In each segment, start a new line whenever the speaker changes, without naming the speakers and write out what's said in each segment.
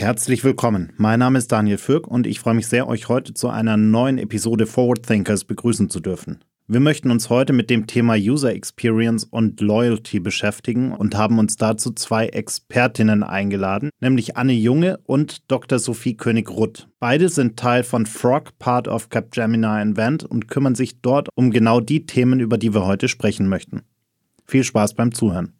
Herzlich willkommen. Mein Name ist Daniel Fürk und ich freue mich sehr, euch heute zu einer neuen Episode Forward Thinkers begrüßen zu dürfen. Wir möchten uns heute mit dem Thema User Experience und Loyalty beschäftigen und haben uns dazu zwei Expertinnen eingeladen, nämlich Anne Junge und Dr. Sophie König-Rutt. Beide sind Teil von Frog, Part of Capgemini Invent und kümmern sich dort um genau die Themen, über die wir heute sprechen möchten. Viel Spaß beim Zuhören.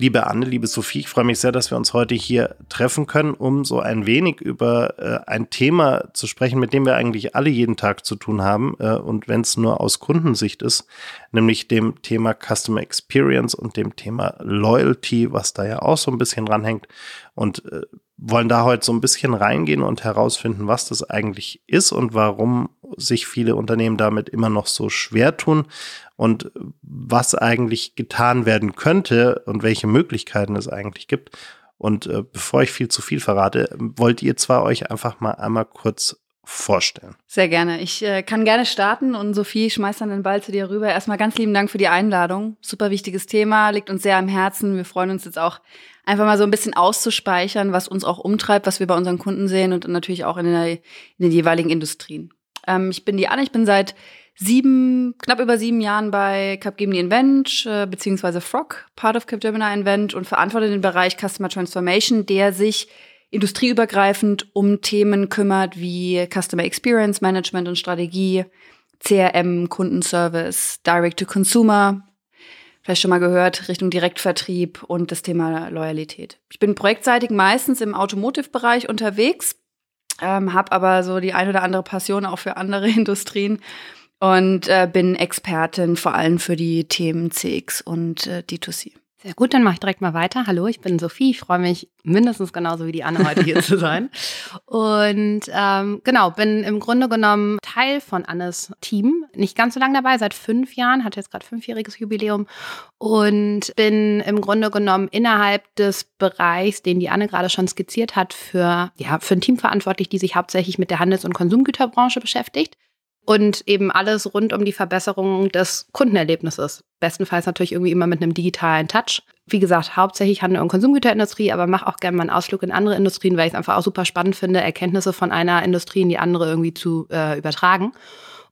Liebe Anne, liebe Sophie, ich freue mich sehr, dass wir uns heute hier treffen können, um so ein wenig über äh, ein Thema zu sprechen, mit dem wir eigentlich alle jeden Tag zu tun haben. Äh, und wenn es nur aus Kundensicht ist, nämlich dem Thema Customer Experience und dem Thema Loyalty, was da ja auch so ein bisschen ranhängt. Und äh, wollen da heute so ein bisschen reingehen und herausfinden, was das eigentlich ist und warum sich viele Unternehmen damit immer noch so schwer tun und was eigentlich getan werden könnte und welche Möglichkeiten es eigentlich gibt. Und äh, bevor ich viel zu viel verrate, wollt ihr zwar euch einfach mal einmal kurz vorstellen.
Sehr gerne. Ich äh, kann gerne starten und Sophie schmeißt dann den Ball zu dir rüber. Erstmal ganz lieben Dank für die Einladung. Super wichtiges Thema, liegt uns sehr am Herzen. Wir freuen uns jetzt auch einfach mal so ein bisschen auszuspeichern, was uns auch umtreibt, was wir bei unseren Kunden sehen und natürlich auch in, der, in den jeweiligen Industrien. Ähm, ich bin die Anne, ich bin seit sieben, knapp über sieben Jahren bei Capgemini Invent, äh, beziehungsweise Frog, Part of Capgemini Invent und verantworte den Bereich Customer Transformation, der sich industrieübergreifend um Themen kümmert wie Customer Experience Management und Strategie, CRM, Kundenservice, Direct to Consumer, vielleicht schon mal gehört, Richtung Direktvertrieb und das Thema Loyalität. Ich bin projektseitig meistens im Automotive-Bereich unterwegs, ähm, habe aber so die ein oder andere Passion auch für andere Industrien und äh, bin Expertin vor allem für die Themen CX und äh, D2C.
Sehr gut, dann mache ich direkt mal weiter. Hallo, ich bin Sophie. Ich freue mich mindestens genauso wie die Anne heute hier zu sein. Und ähm, genau, bin im Grunde genommen Teil von Annes Team. Nicht ganz so lange dabei, seit fünf Jahren, hatte jetzt gerade fünfjähriges Jubiläum und bin im Grunde genommen innerhalb des Bereichs, den die Anne gerade schon skizziert hat, für, ja, für ein Team verantwortlich, die sich hauptsächlich mit der Handels- und Konsumgüterbranche beschäftigt und eben alles rund um die Verbesserung des Kundenerlebnisses. Bestenfalls natürlich irgendwie immer mit einem digitalen Touch. Wie gesagt, hauptsächlich Handel- und Konsumgüterindustrie, aber mache auch gerne mal einen Ausflug in andere Industrien, weil ich es einfach auch super spannend finde, Erkenntnisse von einer Industrie in die andere irgendwie zu äh, übertragen.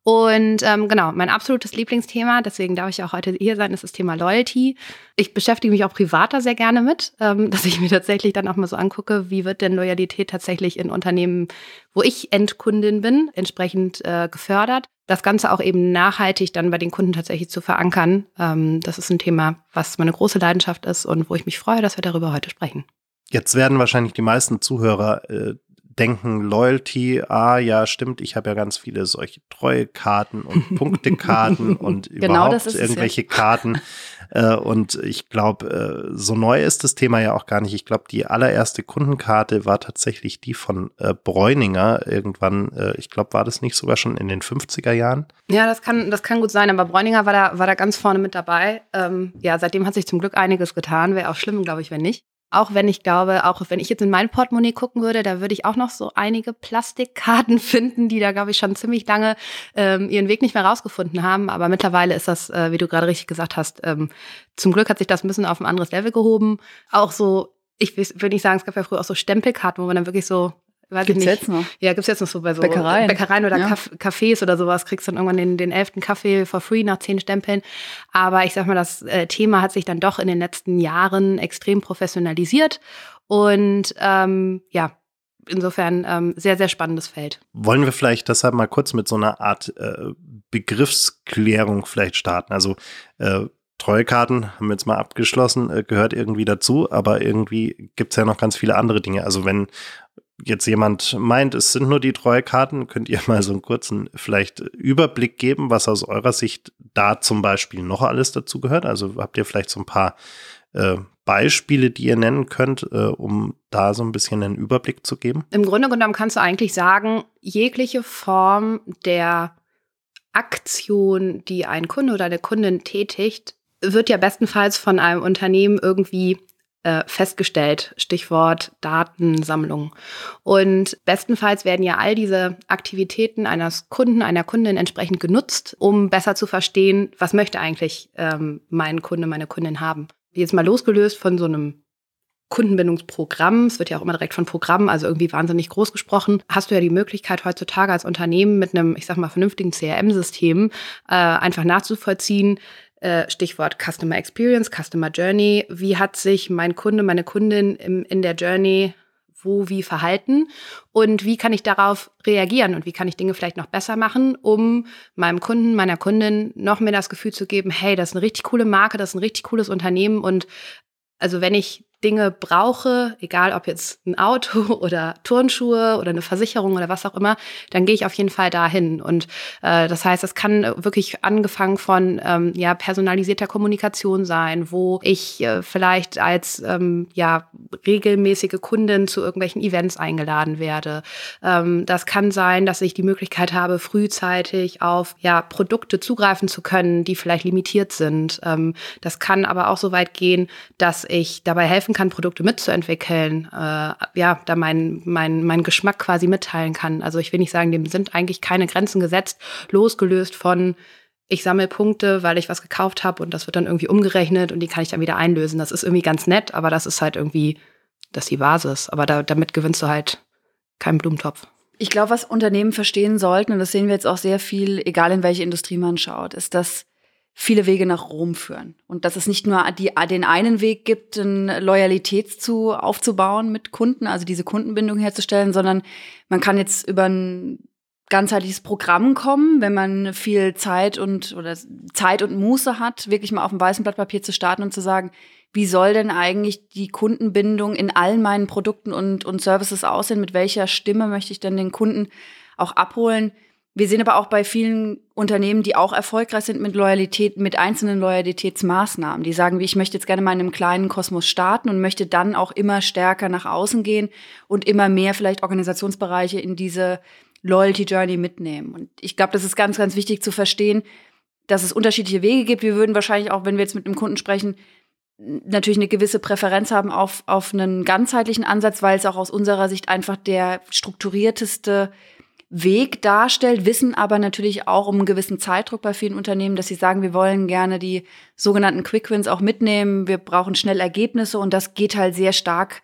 Und ähm, genau, mein absolutes Lieblingsthema, deswegen darf ich auch heute hier sein, ist das Thema Loyalty. Ich beschäftige mich auch privater sehr gerne mit, ähm, dass ich mir tatsächlich dann auch mal so angucke, wie wird denn Loyalität tatsächlich in Unternehmen, wo ich Endkundin bin, entsprechend äh, gefördert. Das Ganze auch eben nachhaltig dann bei den Kunden tatsächlich zu verankern. Ähm, das ist ein Thema, was meine große Leidenschaft ist und wo ich mich freue, dass wir darüber heute sprechen.
Jetzt werden wahrscheinlich die meisten Zuhörer äh, denken Loyalty, ah ja, stimmt, ich habe ja ganz viele solche Treuekarten und Punktekarten und genau überhaupt irgendwelche ja. Karten. Äh, und ich glaube, äh, so neu ist das Thema ja auch gar nicht. Ich glaube, die allererste Kundenkarte war tatsächlich die von äh, Bräuninger irgendwann. Äh, ich glaube, war das nicht sogar schon in den 50er Jahren?
Ja, das kann, das kann gut sein, aber Bräuninger war da, war da ganz vorne mit dabei. Ähm, ja, seitdem hat sich zum Glück einiges getan. Wäre auch schlimm, glaube ich, wenn nicht. Auch wenn ich glaube, auch wenn ich jetzt in mein Portemonnaie gucken würde, da würde ich auch noch so einige Plastikkarten finden, die da, glaube ich, schon ziemlich lange ähm, ihren Weg nicht mehr rausgefunden haben. Aber mittlerweile ist das, äh, wie du gerade richtig gesagt hast, ähm, zum Glück hat sich das ein bisschen auf ein anderes Level gehoben. Auch so, ich will nicht sagen, es gab ja früher auch so Stempelkarten, wo man dann wirklich so
Weiß gibt's jetzt noch?
Ja, gibt's jetzt noch so bei so Bäckereien, Bäckereien oder ja. Cafés oder sowas. Kriegst dann irgendwann den, den elften Kaffee for free nach zehn Stempeln. Aber ich sag mal, das äh, Thema hat sich dann doch in den letzten Jahren extrem professionalisiert. Und ähm, ja, insofern ähm, sehr, sehr spannendes Feld.
Wollen wir vielleicht deshalb mal kurz mit so einer Art äh, Begriffsklärung vielleicht starten? Also äh, Treuekarten haben wir jetzt mal abgeschlossen, äh, gehört irgendwie dazu, aber irgendwie gibt's ja noch ganz viele andere Dinge. Also wenn jetzt jemand meint, es sind nur die Treuekarten, könnt ihr mal so einen kurzen vielleicht Überblick geben, was aus eurer Sicht da zum Beispiel noch alles dazu gehört? Also habt ihr vielleicht so ein paar äh, Beispiele, die ihr nennen könnt, äh, um da so ein bisschen einen Überblick zu geben?
Im Grunde genommen kannst du eigentlich sagen, jegliche Form der Aktion, die ein Kunde oder eine Kundin tätigt, wird ja bestenfalls von einem Unternehmen irgendwie äh, festgestellt. Stichwort Datensammlung. Und bestenfalls werden ja all diese Aktivitäten eines Kunden, einer Kundin entsprechend genutzt, um besser zu verstehen, was möchte eigentlich ähm, mein Kunde, meine Kundin haben. Jetzt mal losgelöst von so einem Kundenbindungsprogramm, es wird ja auch immer direkt von Programmen, also irgendwie wahnsinnig groß gesprochen, hast du ja die Möglichkeit heutzutage als Unternehmen mit einem, ich sag mal, vernünftigen CRM-System äh, einfach nachzuvollziehen, äh, Stichwort Customer Experience, Customer Journey. Wie hat sich mein Kunde, meine Kundin im, in der Journey wo, wie verhalten? Und wie kann ich darauf reagieren? Und wie kann ich Dinge vielleicht noch besser machen, um meinem Kunden, meiner Kundin noch mehr das Gefühl zu geben, hey, das ist eine richtig coole Marke, das ist ein richtig cooles Unternehmen. Und also wenn ich Dinge brauche, egal ob jetzt ein Auto oder Turnschuhe oder eine Versicherung oder was auch immer, dann gehe ich auf jeden Fall dahin. Und äh, das heißt, es kann wirklich angefangen von ähm, ja personalisierter Kommunikation sein, wo ich äh, vielleicht als ähm, ja regelmäßige Kundin zu irgendwelchen Events eingeladen werde. Ähm, das kann sein, dass ich die Möglichkeit habe, frühzeitig auf ja Produkte zugreifen zu können, die vielleicht limitiert sind. Ähm, das kann aber auch so weit gehen, dass ich dabei helfen kann, Produkte mitzuentwickeln, äh, ja, da meinen mein, mein Geschmack quasi mitteilen kann. Also ich will nicht sagen, dem sind eigentlich keine Grenzen gesetzt, losgelöst von ich sammle Punkte, weil ich was gekauft habe und das wird dann irgendwie umgerechnet und die kann ich dann wieder einlösen. Das ist irgendwie ganz nett, aber das ist halt irgendwie, das ist die Basis. Aber da, damit gewinnst du halt keinen Blumentopf.
Ich glaube, was Unternehmen verstehen sollten, und das sehen wir jetzt auch sehr viel, egal in welche Industrie man schaut, ist, dass viele Wege nach Rom führen. Und dass es nicht nur die, den einen Weg gibt, eine Loyalität zu, aufzubauen mit Kunden, also diese Kundenbindung herzustellen, sondern man kann jetzt über ein ganzheitliches Programm kommen, wenn man viel Zeit und oder Zeit und Muße hat, wirklich mal auf dem weißen Blatt Papier zu starten und zu sagen, wie soll denn eigentlich die Kundenbindung in allen meinen Produkten und, und Services aussehen? Mit welcher Stimme möchte ich denn den Kunden auch abholen? Wir sehen aber auch bei vielen Unternehmen, die auch erfolgreich sind mit Loyalität, mit einzelnen Loyalitätsmaßnahmen. Die sagen, wie ich möchte jetzt gerne mal in einem kleinen Kosmos starten und möchte dann auch immer stärker nach außen gehen und immer mehr vielleicht Organisationsbereiche in diese Loyalty Journey mitnehmen. Und ich glaube, das ist ganz, ganz wichtig zu verstehen, dass es unterschiedliche Wege gibt. Wir würden wahrscheinlich auch, wenn wir jetzt mit einem Kunden sprechen, natürlich eine gewisse Präferenz haben auf, auf einen ganzheitlichen Ansatz, weil es auch aus unserer Sicht einfach der strukturierteste Weg darstellt, wissen aber natürlich auch um einen gewissen Zeitdruck bei vielen Unternehmen, dass sie sagen, wir wollen gerne die sogenannten Quick Wins auch mitnehmen, wir brauchen schnell Ergebnisse und das geht halt sehr stark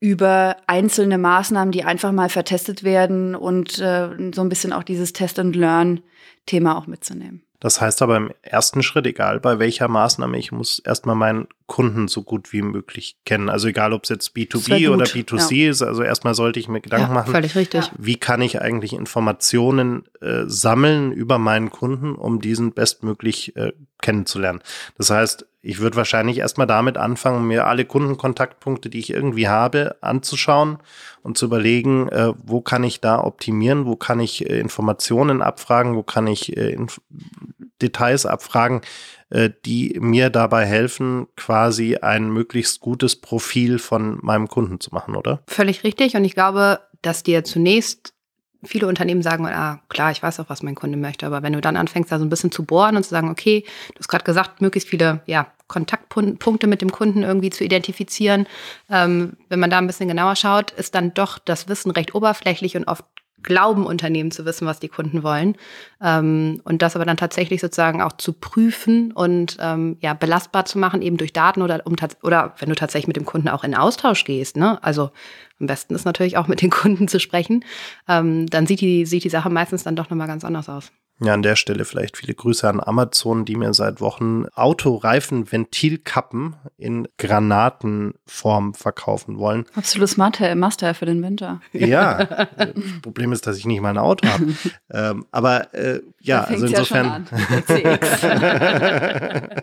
über einzelne Maßnahmen, die einfach mal vertestet werden und äh, so ein bisschen auch dieses Test and Learn Thema auch mitzunehmen.
Das heißt aber im ersten Schritt, egal bei welcher Maßnahme, ich muss erstmal meinen Kunden so gut wie möglich kennen. Also egal, ob es jetzt B2B oder B2C ja. ist, also erstmal sollte ich mir Gedanken ja, machen,
völlig richtig.
wie kann ich eigentlich Informationen äh, sammeln über meinen Kunden, um diesen bestmöglich äh, kennenzulernen. Das heißt, ich würde wahrscheinlich erstmal damit anfangen, mir alle Kundenkontaktpunkte, die ich irgendwie habe, anzuschauen und zu überlegen, äh, wo kann ich da optimieren, wo kann ich äh, Informationen abfragen, wo kann ich äh, Details abfragen, äh, die mir dabei helfen, quasi ein möglichst gutes Profil von meinem Kunden zu machen, oder?
Völlig richtig. Und ich glaube, dass dir zunächst viele Unternehmen sagen, ah, klar, ich weiß auch, was mein Kunde möchte, aber wenn du dann anfängst, da so ein bisschen zu bohren und zu sagen, okay, du hast gerade gesagt, möglichst viele ja, Kontaktpunkte mit dem Kunden irgendwie zu identifizieren, ähm, wenn man da ein bisschen genauer schaut, ist dann doch das Wissen recht oberflächlich und oft glauben Unternehmen zu wissen, was die Kunden wollen. Ähm, und das aber dann tatsächlich sozusagen auch zu prüfen und ähm, ja, belastbar zu machen, eben durch Daten oder, um, oder wenn du tatsächlich mit dem Kunden auch in Austausch gehst. Ne? Also am besten ist natürlich auch mit den Kunden zu sprechen. Ähm, dann sieht die, sieht die Sache meistens dann doch nochmal ganz anders aus.
Ja, an der Stelle vielleicht viele Grüße an Amazon, die mir seit Wochen Autoreifen-Ventilkappen in Granatenform verkaufen wollen.
Absolutes Must-Have für den Winter.
Ja, das Problem ist, dass ich nicht mal ein Auto habe. ähm, aber äh, ja, also insofern. Ja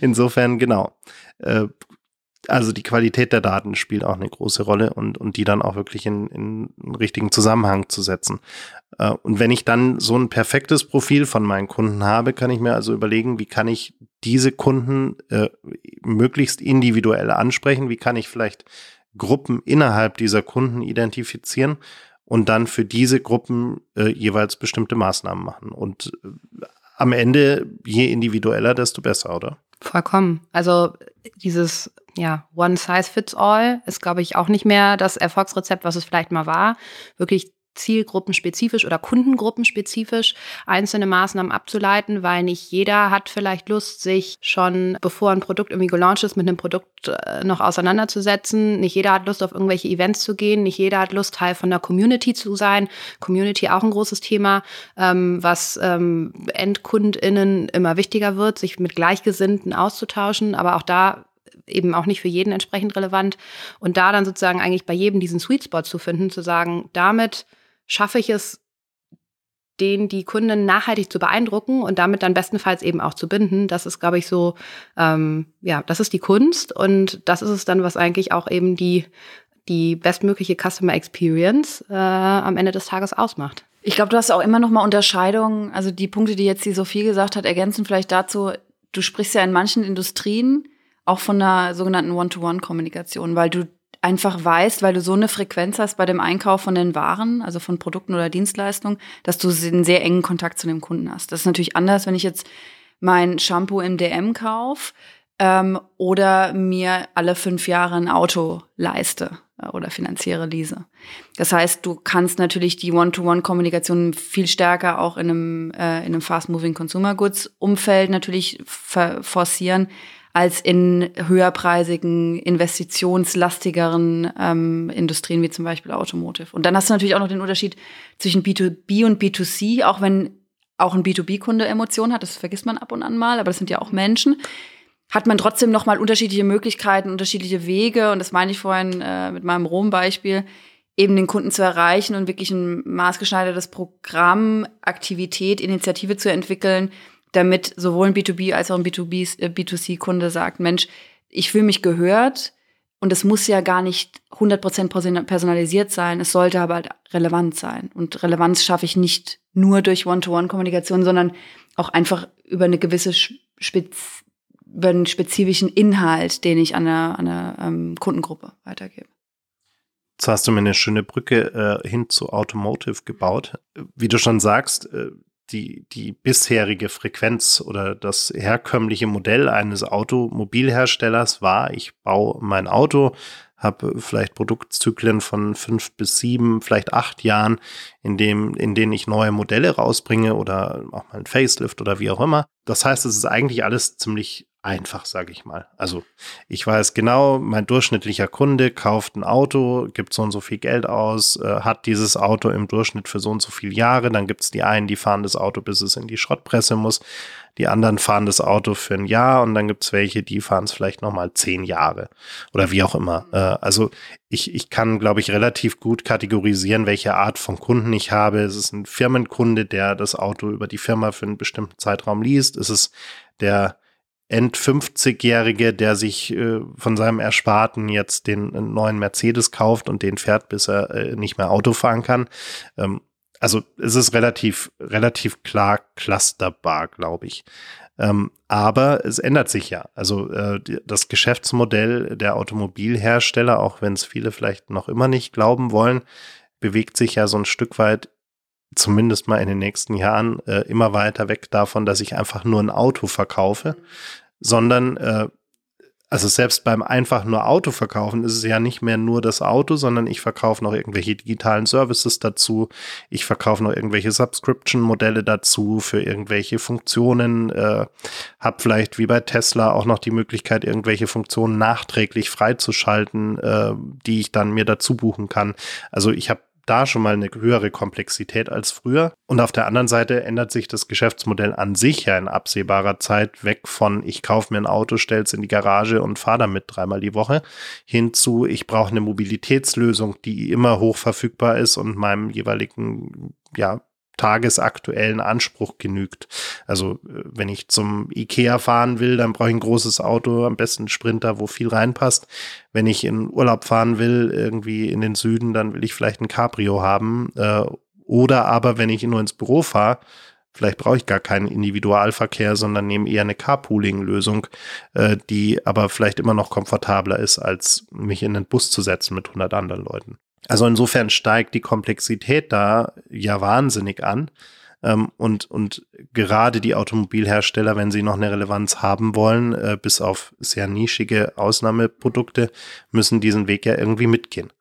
insofern, genau. Äh, also die Qualität der Daten spielt auch eine große Rolle und, und die dann auch wirklich in, in einen richtigen Zusammenhang zu setzen. Äh, und wenn ich dann so ein perfektes Profil von meinen Kunden habe, kann ich mir also überlegen, wie kann ich diese Kunden äh, möglichst individuell ansprechen, wie kann ich vielleicht Gruppen innerhalb dieser Kunden identifizieren und dann für diese Gruppen äh, jeweils bestimmte Maßnahmen machen. Und äh, am Ende, je individueller, desto besser, oder?
Vollkommen. Also dieses ja, One Size Fits All ist, glaube ich, auch nicht mehr das Erfolgsrezept, was es vielleicht mal war. Wirklich zielgruppenspezifisch oder kundengruppenspezifisch einzelne Maßnahmen abzuleiten, weil nicht jeder hat vielleicht Lust, sich schon bevor ein Produkt irgendwie gelauncht ist, mit einem Produkt äh, noch auseinanderzusetzen. Nicht jeder hat Lust, auf irgendwelche Events zu gehen. Nicht jeder hat Lust, Teil von der Community zu sein. Community auch ein großes Thema, ähm, was ähm, EndkundInnen immer wichtiger wird, sich mit Gleichgesinnten auszutauschen. Aber auch da eben auch nicht für jeden entsprechend relevant. Und da dann sozusagen eigentlich bei jedem diesen Sweet Spot zu finden, zu sagen, damit schaffe ich es, den die Kunden nachhaltig zu beeindrucken und damit dann bestenfalls eben auch zu binden. Das ist, glaube ich, so, ähm, ja, das ist die Kunst und das ist es dann, was eigentlich auch eben die, die bestmögliche Customer Experience äh, am Ende des Tages ausmacht.
Ich glaube, du hast auch immer noch mal Unterscheidungen, also die Punkte, die jetzt die Sophie gesagt hat, ergänzen vielleicht dazu, du sprichst ja in manchen Industrien auch von einer sogenannten One-to-One-Kommunikation, weil du einfach weißt, weil du so eine Frequenz hast bei dem Einkauf von den Waren, also von Produkten oder Dienstleistungen, dass du einen sehr engen Kontakt zu dem Kunden hast. Das ist natürlich anders, wenn ich jetzt mein Shampoo im DM kaufe ähm, oder mir alle fünf Jahre ein Auto leiste äh, oder finanziere lease. Das heißt, du kannst natürlich die One-to-One-Kommunikation viel stärker auch in einem, äh, in einem Fast-Moving Consumer Goods-Umfeld natürlich forcieren, als in höherpreisigen, investitionslastigeren ähm, Industrien wie zum Beispiel Automotive. Und dann hast du natürlich auch noch den Unterschied zwischen B2B und B2C, auch wenn auch ein B2B-Kunde Emotionen hat, das vergisst man ab und an mal, aber das sind ja auch Menschen, hat man trotzdem noch mal unterschiedliche Möglichkeiten, unterschiedliche Wege und das meine ich vorhin äh, mit meinem Rom-Beispiel, eben den Kunden zu erreichen und wirklich ein maßgeschneidertes Programm, Aktivität, Initiative zu entwickeln, damit sowohl ein B2B als auch ein B2B, äh, B2C-Kunde sagt, Mensch, ich fühle mich gehört und es muss ja gar nicht 100% personalisiert sein, es sollte aber halt relevant sein. Und Relevanz schaffe ich nicht nur durch One-to-One-Kommunikation, sondern auch einfach über eine gewisse Spez über einen spezifischen Inhalt, den ich an eine, eine ähm, Kundengruppe weitergebe.
Jetzt hast du mir eine schöne Brücke äh, hin zu Automotive gebaut. Wie du schon sagst, äh, die, die bisherige Frequenz oder das herkömmliche Modell eines Automobilherstellers war, ich baue mein Auto, habe vielleicht Produktzyklen von fünf bis sieben, vielleicht acht Jahren, in, dem, in denen ich neue Modelle rausbringe oder auch mal ein Facelift oder wie auch immer. Das heißt, es ist eigentlich alles ziemlich einfach, sage ich mal. Also ich weiß genau, mein durchschnittlicher Kunde kauft ein Auto, gibt so und so viel Geld aus, äh, hat dieses Auto im Durchschnitt für so und so viele Jahre. Dann gibt es die einen, die fahren das Auto, bis es in die Schrottpresse muss. Die anderen fahren das Auto für ein Jahr und dann gibt es welche, die fahren es vielleicht nochmal zehn Jahre oder wie auch immer. Äh, also ich, ich kann, glaube ich, relativ gut kategorisieren, welche Art von Kunden ich habe. Es ist ein Firmenkunde, der das Auto über die Firma für einen bestimmten Zeitraum liest. Es ist der End-50-Jährige, der sich äh, von seinem Ersparten jetzt den äh, neuen Mercedes kauft und den fährt, bis er äh, nicht mehr Auto fahren kann. Ähm, also es ist relativ, relativ klar clusterbar, glaube ich. Ähm, aber es ändert sich ja. Also äh, das Geschäftsmodell der Automobilhersteller, auch wenn es viele vielleicht noch immer nicht glauben wollen, bewegt sich ja so ein Stück weit zumindest mal in den nächsten Jahren äh, immer weiter weg davon, dass ich einfach nur ein Auto verkaufe, sondern äh, also selbst beim einfach nur Auto verkaufen ist es ja nicht mehr nur das Auto, sondern ich verkaufe noch irgendwelche digitalen Services dazu. Ich verkaufe noch irgendwelche Subscription-Modelle dazu für irgendwelche Funktionen. Äh, habe vielleicht wie bei Tesla auch noch die Möglichkeit, irgendwelche Funktionen nachträglich freizuschalten, äh, die ich dann mir dazu buchen kann. Also ich habe da schon mal eine höhere Komplexität als früher. Und auf der anderen Seite ändert sich das Geschäftsmodell an sich ja in absehbarer Zeit weg von ich kaufe mir ein Auto, stell's in die Garage und fahre damit dreimal die Woche hin zu ich brauche eine Mobilitätslösung, die immer hoch verfügbar ist und meinem jeweiligen ja, tagesaktuellen Anspruch genügt. Also äh, wenn ich zum Ikea fahren will, dann brauche ich ein großes Auto, am besten Sprinter, wo viel reinpasst. Wenn ich in Urlaub fahren will, irgendwie in den Süden, dann will ich vielleicht ein Cabrio haben. Äh, oder aber wenn ich nur ins Büro fahre, vielleicht brauche ich gar keinen Individualverkehr, sondern nehme eher eine Carpooling-Lösung, äh, die aber vielleicht immer noch komfortabler ist, als mich in den Bus zu setzen mit 100 anderen Leuten. Also insofern steigt die Komplexität da ja wahnsinnig an. Ähm, und, und gerade die Automobilhersteller, wenn sie noch eine Relevanz haben wollen, äh, bis auf sehr nischige Ausnahmeprodukte, müssen diesen Weg ja irgendwie mitgehen.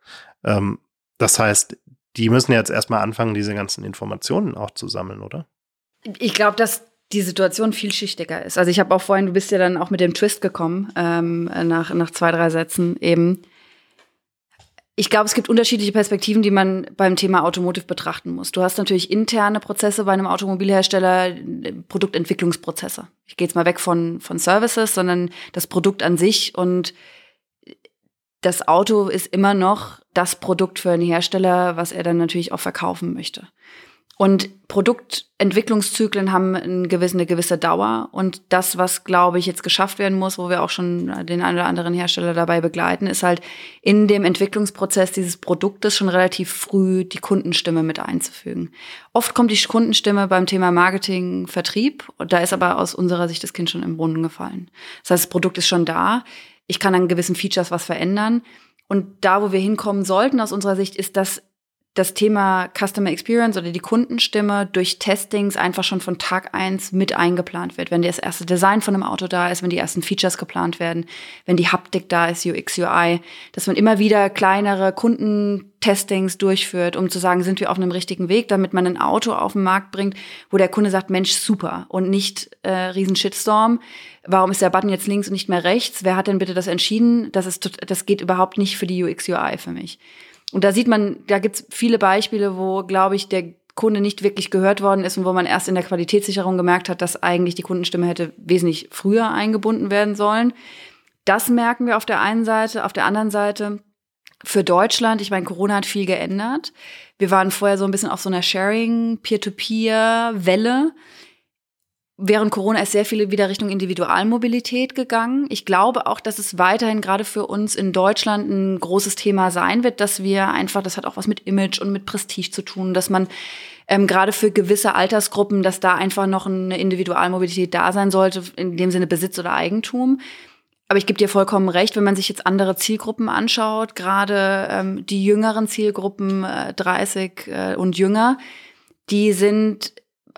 Ähm, das heißt, die müssen jetzt erstmal anfangen, diese ganzen Informationen auch zu sammeln, oder?
Ich glaube, dass die Situation vielschichtiger ist. Also ich habe auch vorhin, du bist ja dann auch mit dem Twist gekommen, ähm, nach, nach zwei, drei Sätzen eben ich glaube, es gibt unterschiedliche Perspektiven, die man beim Thema Automotive betrachten muss. Du hast natürlich interne Prozesse bei einem Automobilhersteller, Produktentwicklungsprozesse. Ich gehe jetzt mal weg von, von Services, sondern das Produkt an sich und das Auto ist immer noch das Produkt für einen Hersteller, was er dann natürlich auch verkaufen möchte. Und Produktentwicklungszyklen haben eine gewisse, eine gewisse Dauer. Und das, was, glaube ich, jetzt geschafft werden muss, wo wir auch schon den einen oder anderen Hersteller dabei begleiten, ist halt in dem Entwicklungsprozess dieses Produktes schon relativ früh die Kundenstimme mit einzufügen. Oft kommt die Kundenstimme beim Thema Marketing, Vertrieb. Und da ist aber aus unserer Sicht das Kind schon im Brunnen gefallen. Das heißt, das Produkt ist schon da. Ich kann an gewissen Features was verändern. Und da, wo wir hinkommen sollten aus unserer Sicht, ist, dass das Thema Customer Experience oder die Kundenstimme durch Testings einfach schon von Tag eins mit eingeplant wird. Wenn das erste Design von einem Auto da ist, wenn die ersten Features geplant werden, wenn die Haptik da ist, UX, UI, dass man immer wieder kleinere Kundentestings durchführt, um zu sagen, sind wir auf einem richtigen Weg, damit man ein Auto auf den Markt bringt, wo der Kunde sagt, Mensch, super und nicht äh, riesen Shitstorm. Warum ist der Button jetzt links und nicht mehr rechts? Wer hat denn bitte das entschieden? Das ist, das geht überhaupt nicht für die UX, UI für mich. Und da sieht man, da gibt es viele Beispiele, wo, glaube ich, der Kunde nicht wirklich gehört worden ist und wo man erst in der Qualitätssicherung gemerkt hat, dass eigentlich die Kundenstimme hätte wesentlich früher eingebunden werden sollen. Das merken wir auf der einen Seite. Auf der anderen Seite für Deutschland, ich meine, Corona hat viel geändert. Wir waren vorher so ein bisschen auf so einer Sharing, Peer-to-Peer-Welle während Corona ist sehr viele wieder Richtung Individualmobilität gegangen. Ich glaube auch, dass es weiterhin gerade für uns in Deutschland ein großes Thema sein wird, dass wir einfach, das hat auch was mit Image und mit Prestige zu tun, dass man ähm, gerade für gewisse Altersgruppen, dass da einfach noch eine Individualmobilität da sein sollte, in dem Sinne Besitz oder Eigentum. Aber ich gebe dir vollkommen recht, wenn man sich jetzt andere Zielgruppen anschaut, gerade ähm, die jüngeren Zielgruppen, äh, 30 äh, und jünger, die sind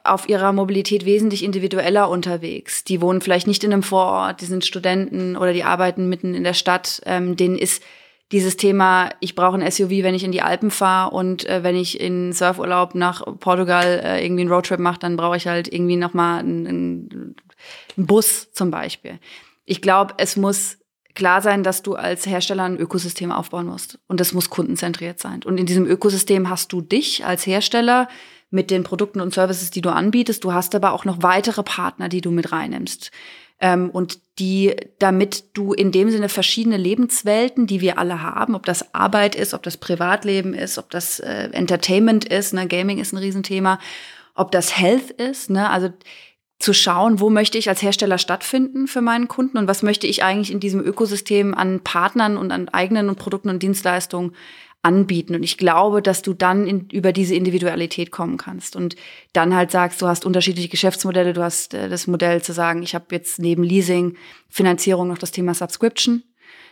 auf ihrer Mobilität wesentlich individueller unterwegs. Die wohnen vielleicht nicht in einem Vorort, die sind Studenten oder die arbeiten mitten in der Stadt. Ähm, denen ist dieses Thema, ich brauche ein SUV, wenn ich in die Alpen fahre und äh, wenn ich in Surfurlaub nach Portugal äh, irgendwie einen Roadtrip mache, dann brauche ich halt irgendwie nochmal einen, einen Bus zum Beispiel. Ich glaube, es muss klar sein, dass du als Hersteller ein Ökosystem aufbauen musst. Und das muss kundenzentriert sein. Und in diesem Ökosystem hast du dich als Hersteller, mit den Produkten und Services, die du anbietest. Du hast aber auch noch weitere Partner, die du mit reinnimmst. Ähm, und die, damit du in dem Sinne verschiedene Lebenswelten, die wir alle haben, ob das Arbeit ist, ob das Privatleben ist, ob das äh, Entertainment ist, ne, Gaming ist ein Riesenthema, ob das Health ist, ne, also zu schauen, wo möchte ich als Hersteller stattfinden für meinen Kunden und was möchte ich eigentlich in diesem Ökosystem an Partnern und an eigenen Produkten und Dienstleistungen anbieten. Und ich glaube, dass du dann in, über diese Individualität kommen kannst und dann halt sagst, du hast unterschiedliche Geschäftsmodelle, du hast äh, das Modell zu sagen, ich habe jetzt neben Leasing, Finanzierung noch das Thema Subscription.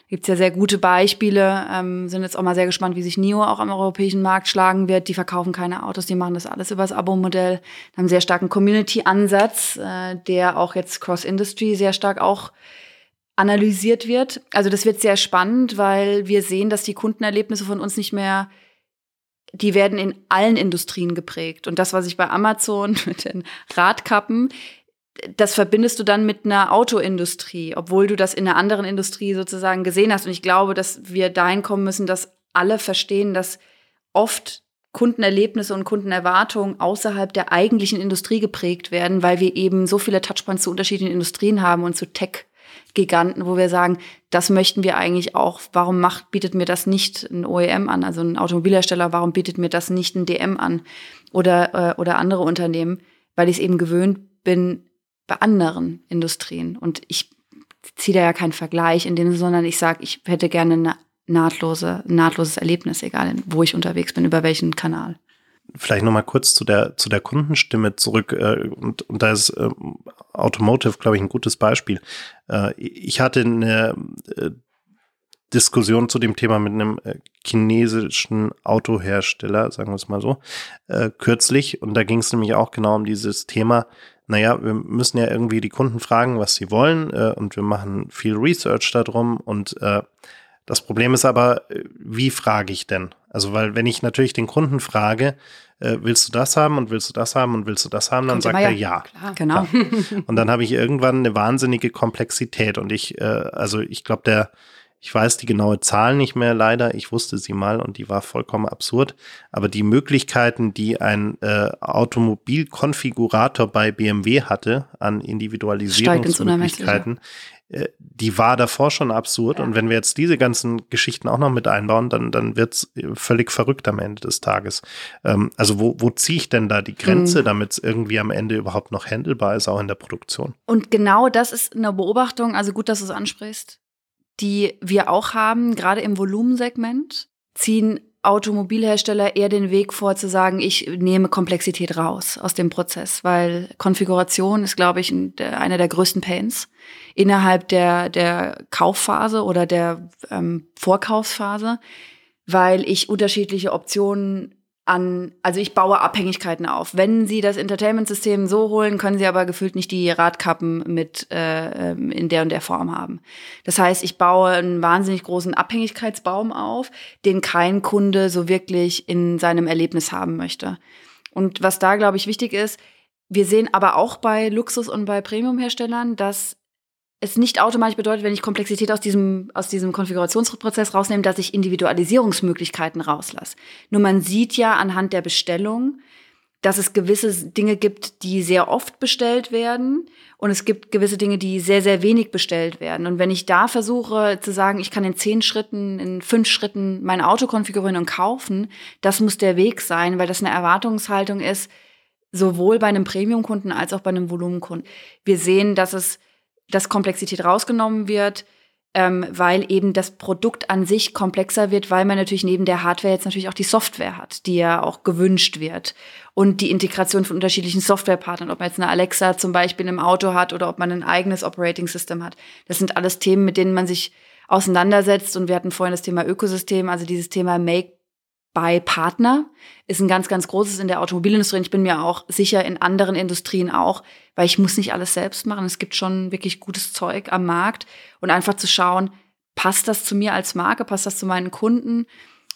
Gibt ja sehr gute Beispiele, ähm, sind jetzt auch mal sehr gespannt, wie sich NIO auch am europäischen Markt schlagen wird. Die verkaufen keine Autos, die machen das alles über das Abo-Modell, haben einen sehr starken Community-Ansatz, äh, der auch jetzt Cross-Industry sehr stark auch analysiert wird. Also das wird sehr spannend, weil wir sehen, dass die Kundenerlebnisse von uns nicht mehr, die werden in allen Industrien geprägt. Und das, was ich bei Amazon mit den Radkappen, das verbindest du dann mit einer Autoindustrie, obwohl du das in einer anderen Industrie sozusagen gesehen hast. Und ich glaube, dass wir dahin kommen müssen, dass alle verstehen, dass oft Kundenerlebnisse und Kundenerwartungen außerhalb der eigentlichen Industrie geprägt werden, weil wir eben so viele Touchpoints zu unterschiedlichen Industrien haben und zu Tech Tech-Giganten, wo wir sagen, das möchten wir eigentlich auch. Warum macht, bietet mir das nicht ein OEM an, also ein Automobilhersteller? Warum bietet mir das nicht ein DM an oder, äh, oder andere Unternehmen? Weil ich es eben gewöhnt bin bei anderen Industrien. Und ich ziehe da ja keinen Vergleich in dem, sondern ich sage, ich hätte gerne eine nahtlose, nahtloses Erlebnis, egal wo ich unterwegs bin, über welchen Kanal.
Vielleicht noch mal kurz zu der zu der Kundenstimme zurück äh, und, und da ist äh, Automotive, glaube ich, ein gutes Beispiel. Äh, ich hatte eine äh, Diskussion zu dem Thema mit einem äh, chinesischen Autohersteller, sagen wir es mal so, äh, kürzlich und da ging es nämlich auch genau um dieses Thema. Naja, wir müssen ja irgendwie die Kunden fragen, was sie wollen äh, und wir machen viel Research darum und äh, das Problem ist aber, äh, wie frage ich denn? Also, weil wenn ich natürlich den Kunden frage, äh, willst du das haben und willst du das haben und willst du das haben, dann Kommt sagt er ja.
Klar, genau.
Klar. Und dann habe ich irgendwann eine wahnsinnige Komplexität und ich, äh, also ich glaube, der, ich weiß die genaue Zahl nicht mehr leider, ich wusste sie mal und die war vollkommen absurd, aber die Möglichkeiten, die ein äh, Automobilkonfigurator bei BMW hatte an Individualisierungsmöglichkeiten, die war davor schon absurd. Ja. Und wenn wir jetzt diese ganzen Geschichten auch noch mit einbauen, dann, dann wird's völlig verrückt am Ende des Tages. Ähm, also wo, wo ziehe ich denn da die Grenze, mhm. damit es irgendwie am Ende überhaupt noch handelbar ist, auch in der Produktion?
Und genau das ist eine Beobachtung, also gut, dass du es ansprichst, die wir auch haben, gerade im Volumensegment, ziehen Automobilhersteller eher den Weg vor zu sagen, ich nehme Komplexität raus aus dem Prozess, weil Konfiguration ist, glaube ich, einer der größten Pains innerhalb der, der Kaufphase oder der ähm, Vorkaufsphase, weil ich unterschiedliche Optionen an, also ich baue Abhängigkeiten auf. Wenn Sie das Entertainment-System so holen, können Sie aber gefühlt nicht die Radkappen mit äh, ähm, in der und der Form haben. Das heißt, ich baue einen wahnsinnig großen Abhängigkeitsbaum auf, den kein Kunde so wirklich in seinem Erlebnis haben möchte. Und was da, glaube ich, wichtig ist, wir sehen aber auch bei Luxus- und bei Premium-Herstellern, dass es nicht automatisch bedeutet, wenn ich Komplexität aus diesem, aus diesem Konfigurationsprozess rausnehme, dass ich Individualisierungsmöglichkeiten rauslasse. Nur man sieht ja anhand der Bestellung, dass es gewisse Dinge gibt, die sehr oft bestellt werden und es gibt gewisse Dinge, die sehr, sehr wenig bestellt werden. Und wenn ich da versuche zu sagen, ich kann in zehn Schritten, in fünf Schritten mein Auto konfigurieren und kaufen, das muss der Weg sein, weil das eine Erwartungshaltung ist, sowohl bei einem Premium-Kunden als auch bei einem Volumenkunden. Wir sehen, dass es dass Komplexität rausgenommen wird, ähm, weil eben das Produkt an sich komplexer wird, weil man natürlich neben der Hardware jetzt natürlich auch die Software hat, die ja auch gewünscht wird. Und die Integration von unterschiedlichen Softwarepartnern, ob man jetzt eine Alexa zum Beispiel im Auto hat oder ob man ein eigenes Operating System hat. Das sind alles Themen, mit denen man sich auseinandersetzt. Und wir hatten vorhin das Thema Ökosystem, also dieses Thema Make bei Partner ist ein ganz, ganz großes in der Automobilindustrie. Und ich bin mir auch sicher in anderen Industrien auch, weil ich muss nicht alles selbst machen. Es gibt schon wirklich gutes Zeug am Markt und einfach zu schauen, passt das zu mir als Marke, passt das zu meinen Kunden,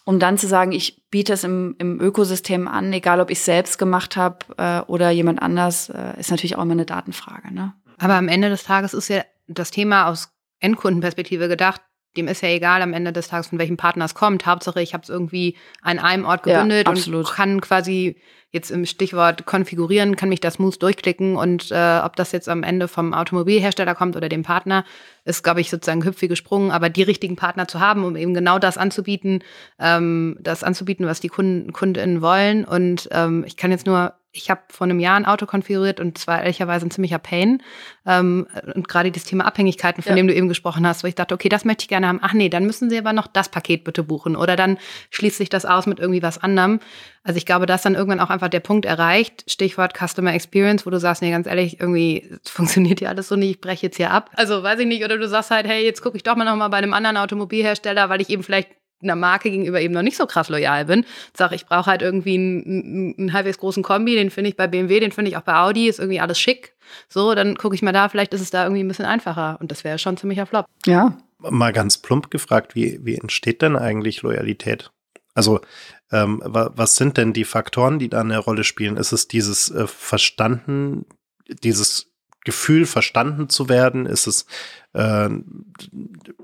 um dann zu sagen, ich biete es im, im Ökosystem an, egal ob ich es selbst gemacht habe äh, oder jemand anders, äh, ist natürlich auch immer eine Datenfrage. Ne?
Aber am Ende des Tages ist ja das Thema aus Endkundenperspektive gedacht, dem ist ja egal am Ende des Tages, von welchem Partner es kommt. Hauptsache, ich habe es irgendwie an einem Ort gebündelt ja, und kann quasi jetzt im Stichwort konfigurieren, kann mich das smooth durchklicken und äh, ob das jetzt am Ende vom Automobilhersteller kommt oder dem Partner, ist, glaube ich, sozusagen hüpf wie gesprungen. Aber die richtigen Partner zu haben, um eben genau das anzubieten, ähm, das anzubieten, was die Kunden, KundInnen wollen. Und ähm, ich kann jetzt nur ich habe vor einem Jahr ein Auto konfiguriert und zwar ehrlicherweise ein ziemlicher Pain. Ähm, und gerade das Thema Abhängigkeiten, von ja. dem du eben gesprochen hast, wo ich dachte, okay, das möchte ich gerne haben. Ach nee, dann müssen sie aber noch das Paket bitte buchen. Oder dann schließt sich das aus mit irgendwie was anderem. Also ich glaube, dass dann irgendwann auch einfach der Punkt erreicht, Stichwort Customer Experience, wo du sagst, nee, ganz ehrlich, irgendwie funktioniert ja alles so nicht, ich breche jetzt hier ab. Also weiß ich nicht, oder du sagst halt, hey, jetzt gucke ich doch mal noch mal bei einem anderen Automobilhersteller, weil ich eben vielleicht einer Marke gegenüber eben noch nicht so krass loyal bin, sage ich brauche halt irgendwie einen, einen, halbwegs großen Kombi, den finde ich bei BMW, den finde ich auch bei Audi, ist irgendwie alles schick. So, dann gucke ich mal da, vielleicht ist es da irgendwie ein bisschen einfacher und das wäre schon ziemlicher Flop.
Ja. Mal ganz plump gefragt, wie, wie entsteht denn eigentlich Loyalität? Also, ähm, was sind denn die Faktoren, die da eine Rolle spielen? Ist es dieses äh, Verstanden, dieses Gefühl, verstanden zu werden? Ist es äh,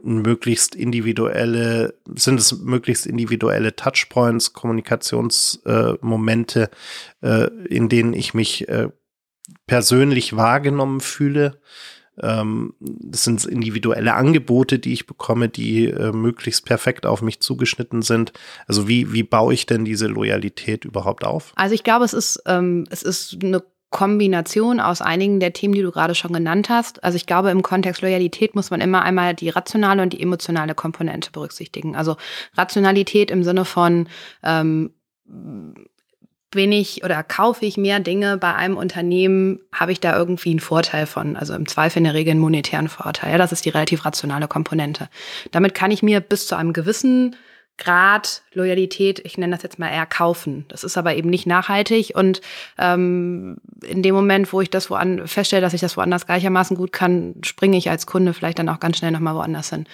möglichst individuelle, sind es möglichst individuelle Touchpoints, Kommunikationsmomente, äh, äh, in denen ich mich äh, persönlich wahrgenommen fühle? ähm, das sind individuelle Angebote, die ich bekomme, die äh, möglichst perfekt auf mich zugeschnitten sind. Also wie, wie baue ich denn diese Loyalität überhaupt auf?
Also ich glaube, es ist, ähm, es ist eine Kombination aus einigen der Themen, die du gerade schon genannt hast. Also ich glaube, im Kontext Loyalität muss man immer einmal die rationale und die emotionale Komponente berücksichtigen. Also Rationalität im Sinne von ähm, bin ich oder kaufe ich mehr Dinge bei einem Unternehmen, habe ich da irgendwie einen Vorteil von. Also im Zweifel in der Regel einen monetären Vorteil. Ja, das ist die relativ rationale Komponente. Damit kann ich mir bis zu einem gewissen Grad Loyalität, ich nenne das jetzt mal eher kaufen. Das ist aber eben nicht nachhaltig und ähm, in dem Moment, wo ich das woan feststelle, dass ich das woanders gleichermaßen gut kann, springe ich als Kunde vielleicht dann auch ganz schnell nochmal woanders hin.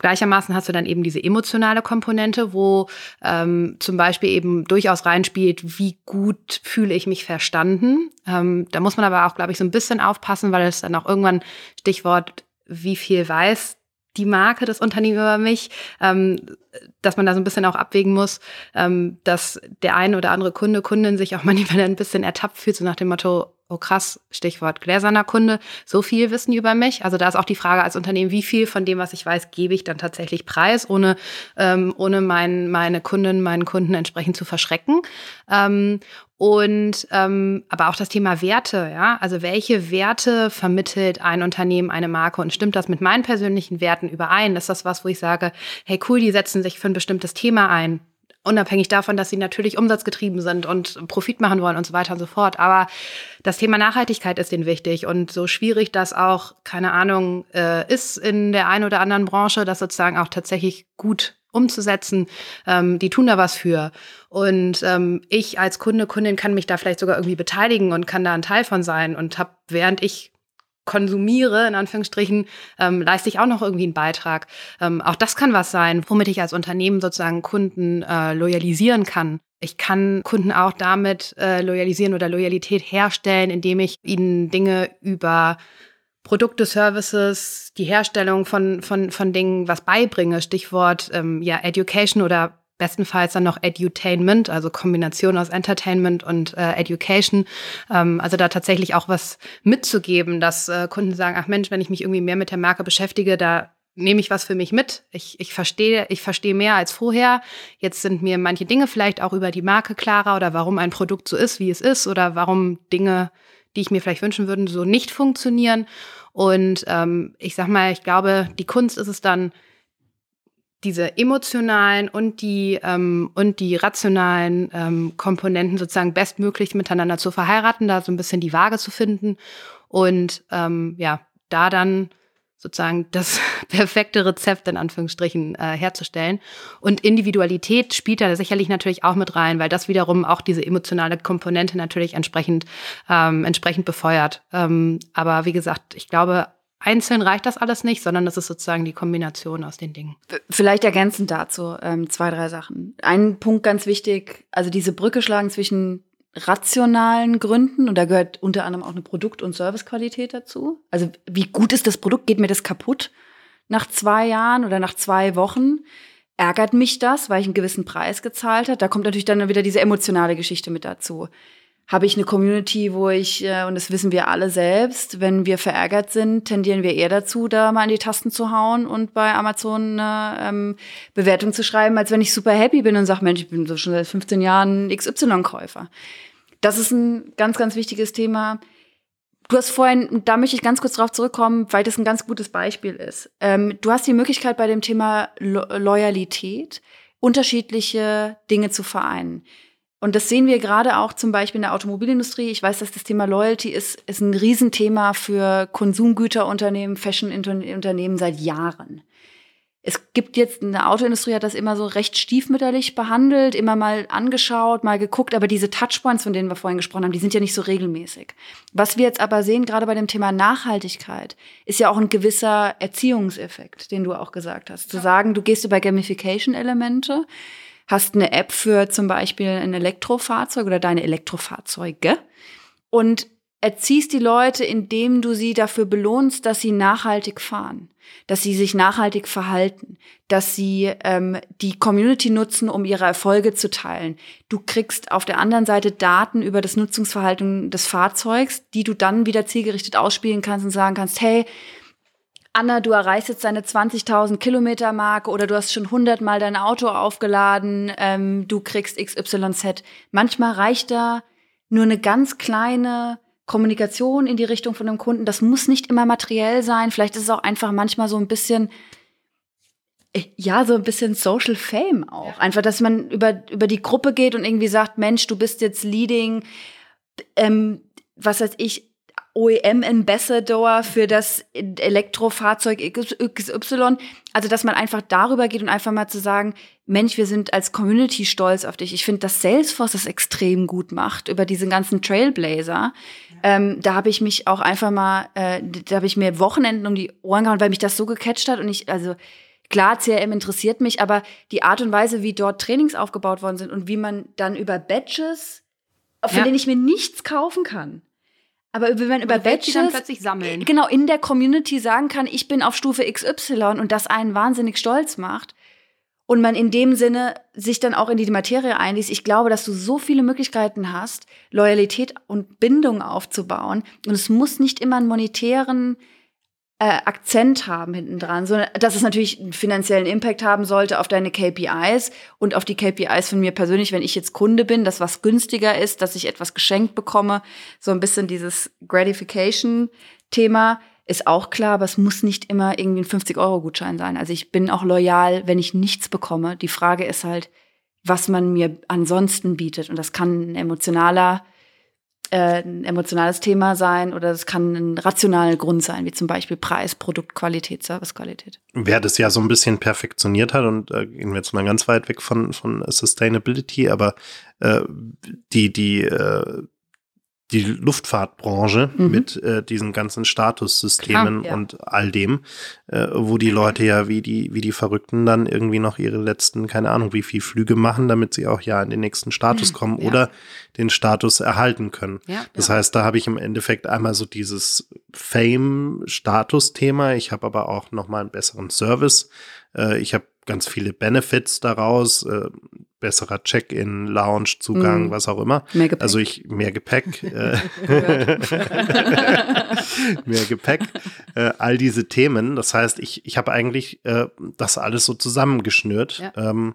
Gleichermaßen hast du dann eben diese emotionale Komponente, wo ähm, zum Beispiel eben durchaus reinspielt, wie gut fühle ich mich verstanden. Ähm, da muss man aber auch, glaube ich, so ein bisschen aufpassen, weil es dann auch irgendwann Stichwort wie viel weiß die Marke des Unternehmens über mich, ähm, dass man da so ein bisschen auch abwägen muss, ähm, dass der eine oder andere Kunde, Kundin sich auch manchmal ein bisschen ertappt fühlt, so nach dem Motto, oh krass, Stichwort gläserner Kunde, so viel wissen über mich. Also da ist auch die Frage als Unternehmen, wie viel von dem, was ich weiß, gebe ich dann tatsächlich preis, ohne, ähm, ohne mein, meine Kunden, meinen Kunden entsprechend zu verschrecken. Ähm, und ähm, aber auch das Thema Werte, ja. Also welche Werte vermittelt ein Unternehmen, eine Marke und stimmt das mit meinen persönlichen Werten überein? Ist das was, wo ich sage, hey cool, die setzen sich für ein bestimmtes Thema ein? Unabhängig davon, dass sie natürlich umsatzgetrieben sind und Profit machen wollen und so weiter und so fort. Aber das Thema Nachhaltigkeit ist ihnen wichtig. Und so schwierig das auch, keine Ahnung, äh, ist in der einen oder anderen Branche, das sozusagen auch tatsächlich gut umzusetzen, ähm, die tun da was für. Und ähm, ich als Kunde, Kundin kann mich da vielleicht sogar irgendwie beteiligen und kann da ein Teil von sein und habe, während ich konsumiere, in Anführungsstrichen, ähm, leiste ich auch noch irgendwie einen Beitrag. Ähm, auch das kann was sein, womit ich als Unternehmen sozusagen Kunden äh, loyalisieren kann. Ich kann Kunden auch damit äh, loyalisieren oder Loyalität herstellen, indem ich ihnen Dinge über Produkte, Services, die Herstellung von, von, von Dingen was beibringe. Stichwort ähm, ja, Education oder bestenfalls dann noch Edutainment, also Kombination aus Entertainment und äh, Education. Ähm, also da tatsächlich auch was mitzugeben, dass äh, Kunden sagen, ach Mensch, wenn ich mich irgendwie mehr mit der Marke beschäftige, da nehme ich was für mich mit. Ich, ich verstehe, ich verstehe mehr als vorher. Jetzt sind mir manche Dinge vielleicht auch über die Marke klarer oder warum ein Produkt so ist, wie es ist oder warum Dinge die ich mir vielleicht wünschen würde, so nicht funktionieren. Und ähm, ich sag mal, ich glaube, die Kunst ist es dann, diese emotionalen und die ähm, und die rationalen ähm, Komponenten sozusagen bestmöglich miteinander zu verheiraten, da so ein bisschen die Waage zu finden und ähm, ja, da dann sozusagen das perfekte Rezept in Anführungsstrichen äh, herzustellen. Und Individualität spielt da sicherlich natürlich auch mit rein, weil das wiederum auch diese emotionale Komponente natürlich entsprechend, ähm, entsprechend befeuert. Ähm, aber wie gesagt, ich glaube, einzeln reicht das alles nicht, sondern das ist sozusagen die Kombination aus den Dingen.
Vielleicht ergänzend dazu ähm, zwei, drei Sachen. Ein Punkt ganz wichtig, also diese Brücke schlagen zwischen rationalen Gründen und da gehört unter anderem auch eine Produkt- und Servicequalität dazu. Also wie gut ist das Produkt? Geht mir das kaputt nach zwei Jahren oder nach zwei Wochen? Ärgert mich das, weil ich einen gewissen Preis gezahlt habe? Da kommt natürlich dann wieder diese emotionale Geschichte mit dazu. Habe ich eine Community, wo ich, äh, und das wissen wir alle selbst, wenn wir verärgert sind, tendieren wir eher dazu, da mal an die Tasten zu hauen und bei Amazon eine ähm, Bewertung zu schreiben, als wenn ich super happy bin und sage, Mensch, ich bin so schon seit 15 Jahren XY-Käufer. Das ist ein ganz, ganz wichtiges Thema. Du hast vorhin, da möchte ich ganz kurz drauf zurückkommen, weil das ein ganz gutes Beispiel ist. Ähm, du hast die Möglichkeit bei dem Thema Lo Loyalität unterschiedliche Dinge zu vereinen. Und das sehen wir gerade auch zum Beispiel in der Automobilindustrie. Ich weiß, dass das Thema Loyalty ist, ist ein Riesenthema für Konsumgüterunternehmen, Fashion-Unternehmen seit Jahren es gibt jetzt, eine Autoindustrie hat das immer so recht stiefmütterlich behandelt, immer mal angeschaut, mal geguckt, aber diese Touchpoints, von denen wir vorhin gesprochen haben, die sind ja nicht so regelmäßig. Was wir jetzt aber sehen, gerade bei dem Thema Nachhaltigkeit, ist ja auch ein gewisser Erziehungseffekt, den du auch gesagt hast. Zu sagen, du gehst über Gamification-Elemente, hast eine App für zum Beispiel ein Elektrofahrzeug oder deine Elektrofahrzeuge und erziehst die Leute, indem du sie dafür belohnst, dass sie nachhaltig fahren, dass sie sich nachhaltig verhalten, dass sie ähm, die Community nutzen, um ihre Erfolge zu teilen. Du kriegst auf der anderen Seite Daten über das Nutzungsverhalten des Fahrzeugs, die du dann wieder zielgerichtet ausspielen kannst und sagen kannst, hey, Anna, du erreichst jetzt deine 20.000 Kilometer Marke oder du hast schon 100 Mal dein Auto aufgeladen, ähm, du kriegst XYZ. Manchmal reicht da nur eine ganz kleine Kommunikation in die Richtung von einem Kunden. Das muss nicht immer materiell sein. Vielleicht ist es auch einfach manchmal so ein bisschen, äh, ja, so ein bisschen Social Fame auch. Einfach, dass man über, über die Gruppe geht und irgendwie sagt, Mensch, du bist jetzt leading, ähm, was weiß ich, OEM-Ambassador für das Elektrofahrzeug XY. Also, dass man einfach darüber geht und einfach mal zu sagen, Mensch, wir sind als Community stolz auf dich. Ich finde, dass Salesforce das extrem gut macht über diesen ganzen Trailblazer. Ähm, da habe ich mich auch einfach mal, äh, da habe ich mir Wochenenden um die Ohren gehauen, weil mich das so gecatcht hat und ich, also klar, CRM interessiert mich, aber die Art und Weise, wie dort Trainings aufgebaut worden sind und wie man dann über Badges, von ja. denen ich mir nichts kaufen kann, aber wenn man über Badges
dann plötzlich sammeln.
Genau, in der Community sagen kann, ich bin auf Stufe XY und das einen wahnsinnig stolz macht. Und man in dem Sinne sich dann auch in die Materie einliest. Ich glaube, dass du so viele Möglichkeiten hast, Loyalität und Bindung aufzubauen. Und es muss nicht immer einen monetären äh, Akzent haben hinten dran, sondern dass es natürlich einen finanziellen Impact haben sollte auf deine KPIs und auf die KPIs von mir persönlich, wenn ich jetzt Kunde bin, dass was günstiger ist, dass ich etwas geschenkt bekomme. So ein bisschen dieses Gratification-Thema ist auch klar, aber es muss nicht immer irgendwie ein 50-Euro-Gutschein sein. Also ich bin auch loyal, wenn ich nichts bekomme. Die Frage ist halt, was man mir ansonsten bietet. Und das kann ein emotionaler äh, ein emotionales Thema sein oder es kann ein rationaler Grund sein, wie zum Beispiel Preis, Produktqualität, Servicequalität.
Wer das ja so ein bisschen perfektioniert hat und äh, gehen wir jetzt mal ganz weit weg von, von Sustainability, aber äh, die, die äh, die Luftfahrtbranche mhm. mit äh, diesen ganzen Statussystemen Klar, ja. und all dem, äh, wo die Leute ja wie die, wie die Verrückten dann irgendwie noch ihre letzten, keine Ahnung, wie viel Flüge machen, damit sie auch ja in den nächsten Status mhm. kommen ja. oder den Status erhalten können. Ja, das heißt, da habe ich im Endeffekt einmal so dieses Fame-Status-Thema. Ich habe aber auch noch mal einen besseren Service. Äh, ich habe ganz viele Benefits daraus. Äh, besserer Check-in, Lounge-Zugang, mm. was auch immer. Mehr Gepäck. Also ich mehr Gepäck, äh, mehr Gepäck, äh, all diese Themen. Das heißt, ich, ich habe eigentlich äh, das alles so zusammengeschnürt. Ja. Ähm,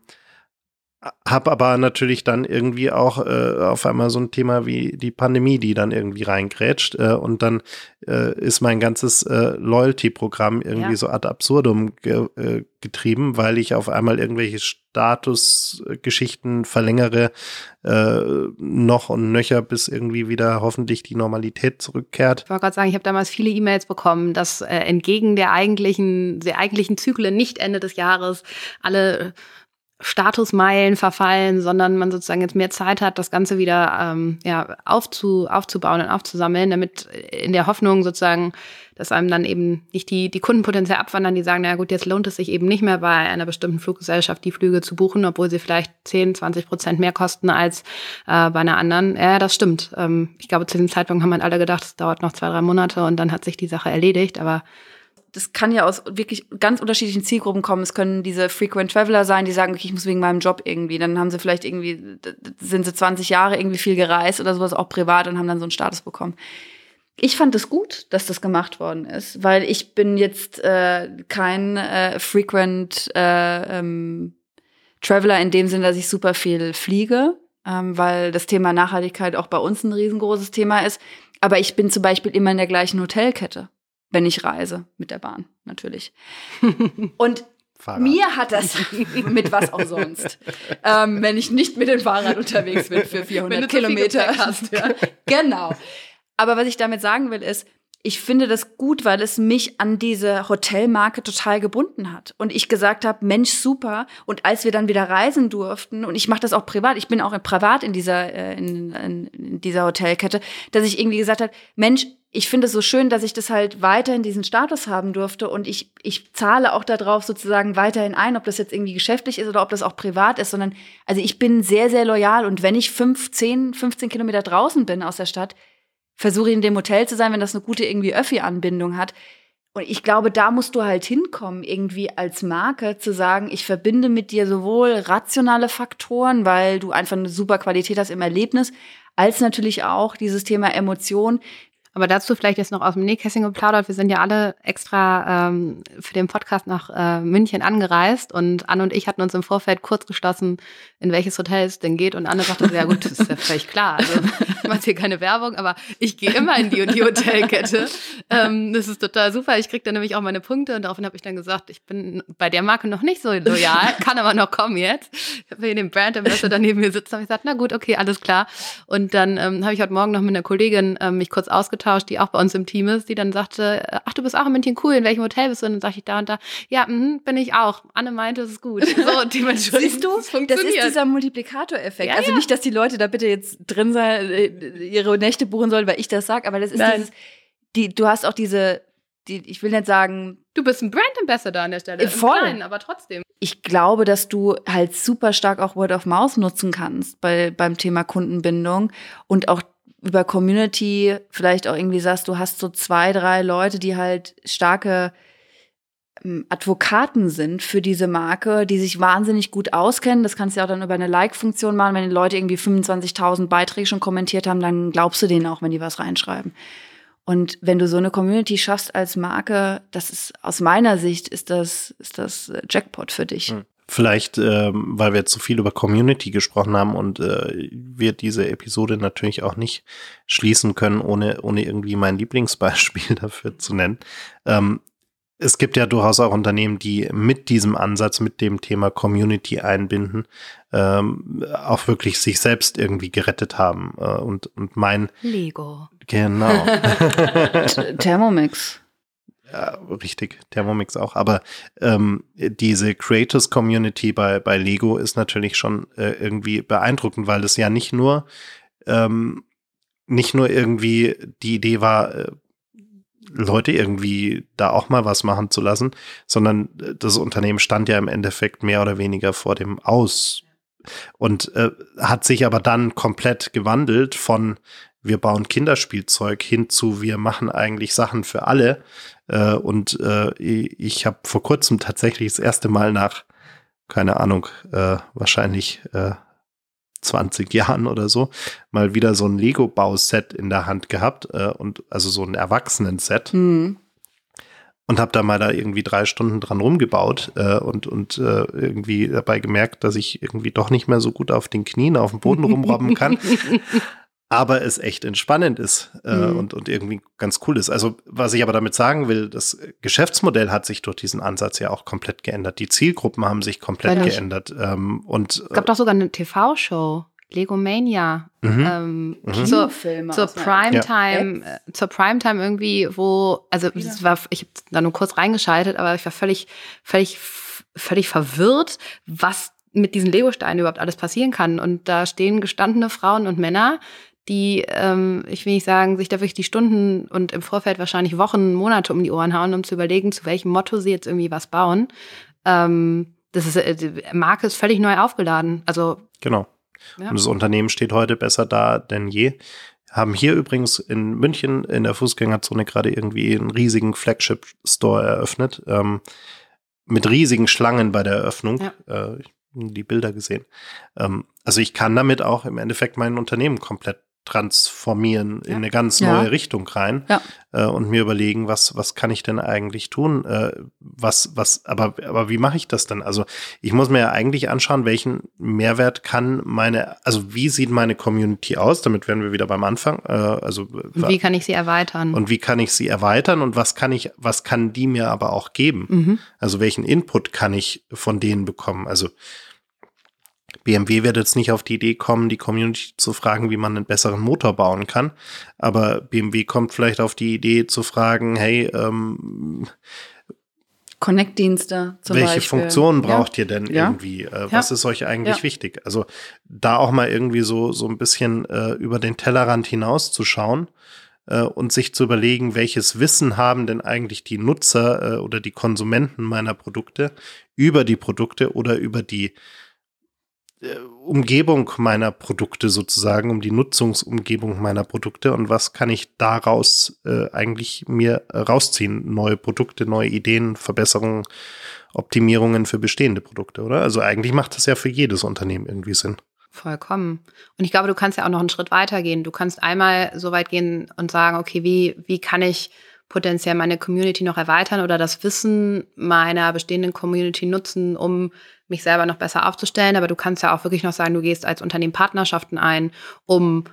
hab aber natürlich dann irgendwie auch äh, auf einmal so ein Thema wie die Pandemie, die dann irgendwie reingrätscht äh, und dann äh, ist mein ganzes äh, Loyalty-Programm irgendwie ja. so ad absurdum ge äh, getrieben, weil ich auf einmal irgendwelche Statusgeschichten verlängere äh, noch und nöcher, bis irgendwie wieder hoffentlich die Normalität zurückkehrt.
Ich wollte gerade sagen, ich habe damals viele E-Mails bekommen, dass entgegen der eigentlichen, der eigentlichen Zyklen nicht Ende des Jahres alle Statusmeilen verfallen, sondern man sozusagen jetzt mehr Zeit hat, das Ganze wieder ähm, ja, aufzu, aufzubauen und aufzusammeln, damit in der Hoffnung sozusagen, dass einem dann eben nicht die, die Kunden potenziell abwandern, die sagen, na gut, jetzt lohnt es sich eben nicht mehr bei einer bestimmten Fluggesellschaft die Flüge zu buchen, obwohl sie vielleicht 10, 20 Prozent mehr kosten als äh, bei einer anderen. Ja, das stimmt. Ähm, ich glaube, zu dem Zeitpunkt haben wir alle gedacht, es dauert noch zwei, drei Monate und dann hat sich die Sache erledigt, aber
das kann ja aus wirklich ganz unterschiedlichen Zielgruppen kommen. Es können diese Frequent Traveler sein, die sagen, okay, ich muss wegen meinem Job irgendwie. Dann haben sie vielleicht irgendwie, sind sie 20 Jahre irgendwie viel gereist oder sowas, auch privat und haben dann so einen Status bekommen. Ich fand es gut, dass das gemacht worden ist, weil ich bin jetzt äh, kein äh, Frequent äh, ähm, Traveler in dem Sinne, dass ich super viel fliege, ähm, weil das Thema Nachhaltigkeit auch bei uns ein riesengroßes Thema ist. Aber ich bin zum Beispiel immer in der gleichen Hotelkette wenn ich reise mit der Bahn, natürlich. Und Fahrrad. Mir hat das mit was auch sonst, ähm, wenn ich nicht mit dem Fahrrad unterwegs bin für 400 Kilometer. Hast, ja. genau. Aber was ich damit sagen will, ist, ich finde das gut, weil es mich an diese Hotelmarke total gebunden hat. Und ich gesagt habe, Mensch, super. Und als wir dann wieder reisen durften, und ich mache das auch privat, ich bin auch privat in dieser, äh, in, in dieser Hotelkette, dass ich irgendwie gesagt habe, Mensch, ich finde es so schön, dass ich das halt weiterhin diesen Status haben durfte und ich, ich zahle auch darauf sozusagen weiterhin ein, ob das jetzt irgendwie geschäftlich ist oder ob das auch privat ist, sondern also ich bin sehr, sehr loyal und wenn ich 15, 15 Kilometer draußen bin aus der Stadt, versuche in dem Hotel zu sein, wenn das eine gute irgendwie Öffi-Anbindung hat. Und ich glaube, da musst du halt hinkommen, irgendwie als Marke zu sagen, ich verbinde mit dir sowohl rationale Faktoren, weil du einfach eine super Qualität hast im Erlebnis, als natürlich auch dieses Thema Emotion.
Aber dazu vielleicht jetzt noch aus dem Nähkästchen geplaudert. Wir sind ja alle extra ähm, für den Podcast nach äh, München angereist und Anne und ich hatten uns im Vorfeld kurz geschlossen, in welches Hotel es denn geht. Und Anne sagte, ja gut, das ist ja völlig klar. Also ich mache hier keine Werbung, aber ich gehe immer in die und die Hotelkette. Ähm, das ist total super. Ich kriege da nämlich auch meine Punkte und daraufhin habe ich dann gesagt, ich bin bei der Marke noch nicht so loyal, kann aber noch kommen jetzt. Ich habe hier den Brand Ambassador neben mir sitzen, habe ich gesagt, na gut, okay, alles klar. Und dann ähm, habe ich heute Morgen noch mit einer Kollegin ähm, mich kurz ausgetauscht ausgetauscht, die auch bei uns im Team ist, die dann sagte, ach, du bist auch in München, cool, in welchem Hotel bist du? Und dann sag ich da und da, ja, mh, bin ich auch. Anne meinte, es ist gut. So,
dementsprechend Siehst du, das, das ist dieser Multiplikatoreffekt. Ja, also nicht, dass die Leute da bitte jetzt drin sein, äh, ihre Nächte buchen sollen, weil ich das sag, aber das ist Nein. dieses, die, du hast auch diese, die, ich will nicht sagen.
Du bist ein Brand Ambassador an der Stelle. Äh,
voll. Kleinen,
aber trotzdem.
Ich glaube, dass du halt super stark auch Word of Mouse nutzen kannst bei, beim Thema Kundenbindung und auch über Community vielleicht auch irgendwie sagst, du hast so zwei, drei Leute, die halt starke ähm, Advokaten sind für diese Marke, die sich wahnsinnig gut auskennen. Das kannst du ja auch dann über eine Like-Funktion machen. Wenn die Leute irgendwie 25.000 Beiträge schon kommentiert haben, dann glaubst du denen auch, wenn die was reinschreiben. Und wenn du so eine Community schaffst als Marke, das ist aus meiner Sicht ist das ist das Jackpot für dich.
Vielleicht, ähm, weil wir jetzt so viel über Community gesprochen haben und äh, wir diese Episode natürlich auch nicht schließen können, ohne, ohne irgendwie mein Lieblingsbeispiel dafür zu nennen. Ähm, es gibt ja durchaus auch Unternehmen, die mit diesem Ansatz, mit dem Thema Community einbinden, ähm, auch wirklich sich selbst irgendwie gerettet haben. Äh, und, und mein
Lego.
Genau.
Thermomix.
Ja, richtig, Thermomix auch. Aber ähm, diese Creators Community bei, bei Lego ist natürlich schon äh, irgendwie beeindruckend, weil es ja nicht nur ähm, nicht nur irgendwie die Idee war, äh, Leute irgendwie da auch mal was machen zu lassen, sondern äh, das Unternehmen stand ja im Endeffekt mehr oder weniger vor dem Aus und äh, hat sich aber dann komplett gewandelt von wir bauen Kinderspielzeug hin zu wir machen eigentlich Sachen für alle äh, und äh, ich habe vor kurzem tatsächlich das erste Mal nach, keine Ahnung, äh, wahrscheinlich äh, 20 Jahren oder so, mal wieder so ein Lego-Bauset in der Hand gehabt äh, und also so ein Erwachsenen-Set. Mhm. Und habe da mal da irgendwie drei Stunden dran rumgebaut äh, und, und äh, irgendwie dabei gemerkt, dass ich irgendwie doch nicht mehr so gut auf den Knien auf dem Boden rumrobben kann. aber es echt entspannend ist äh, mhm. und, und irgendwie ganz cool ist. Also was ich aber damit sagen will, das Geschäftsmodell hat sich durch diesen Ansatz ja auch komplett geändert. Die Zielgruppen haben sich komplett geändert. Ähm, und,
es gab doch sogar eine TV-Show. Lego Mania. Mhm. Ähm, mhm. Zur, zur Primetime, ja. Äh, zur Primetime irgendwie, wo, also es war, ich habe da nur kurz reingeschaltet, aber ich war völlig, völlig, völlig verwirrt, was mit diesen Lego-Steinen überhaupt alles passieren kann. Und da stehen gestandene Frauen und Männer, die, ähm, ich will nicht sagen, sich da wirklich die Stunden und im Vorfeld wahrscheinlich Wochen, Monate um die Ohren hauen, um zu überlegen, zu welchem Motto sie jetzt irgendwie was bauen. Ähm, das ist, äh, die Marke ist völlig neu aufgeladen. Also.
Genau. Ja. Und das Unternehmen steht heute besser da denn je. Haben hier übrigens in München in der Fußgängerzone gerade irgendwie einen riesigen Flagship-Store eröffnet. Ähm, mit riesigen Schlangen bei der Eröffnung. Ja. Äh, die Bilder gesehen. Ähm, also ich kann damit auch im Endeffekt mein Unternehmen komplett transformieren ja. in eine ganz neue ja. Richtung rein ja. äh, und mir überlegen, was, was kann ich denn eigentlich tun? Äh, was, was, aber, aber wie mache ich das denn? Also ich muss mir ja eigentlich anschauen, welchen Mehrwert kann meine, also wie sieht meine Community aus? Damit wären wir wieder beim Anfang. Äh, also
und wie kann ich sie erweitern?
Und wie kann ich sie erweitern und was kann ich, was kann die mir aber auch geben? Mhm. Also welchen Input kann ich von denen bekommen? Also BMW wird jetzt nicht auf die Idee kommen, die Community zu fragen, wie man einen besseren Motor bauen kann. Aber BMW kommt vielleicht auf die Idee zu fragen, hey, ähm,
Connect-Dienste
zum Welche Beispiel. Funktionen braucht ja. ihr denn ja. irgendwie? Äh, was ja. ist euch eigentlich wichtig? Also da auch mal irgendwie so, so ein bisschen äh, über den Tellerrand hinauszuschauen äh, und sich zu überlegen, welches Wissen haben denn eigentlich die Nutzer äh, oder die Konsumenten meiner Produkte über die Produkte oder über die Umgebung meiner Produkte sozusagen, um die Nutzungsumgebung meiner Produkte und was kann ich daraus äh, eigentlich mir rausziehen? Neue Produkte, neue Ideen, Verbesserungen, Optimierungen für bestehende Produkte, oder? Also eigentlich macht das ja für jedes Unternehmen irgendwie Sinn.
Vollkommen. Und ich glaube, du kannst ja auch noch einen Schritt weiter gehen. Du kannst einmal so weit gehen und sagen, okay, wie, wie kann ich potenziell meine Community noch erweitern oder das Wissen meiner bestehenden Community nutzen, um mich selber noch besser aufzustellen. Aber du kannst ja auch wirklich noch sagen, du gehst als Unternehmen Partnerschaften ein, um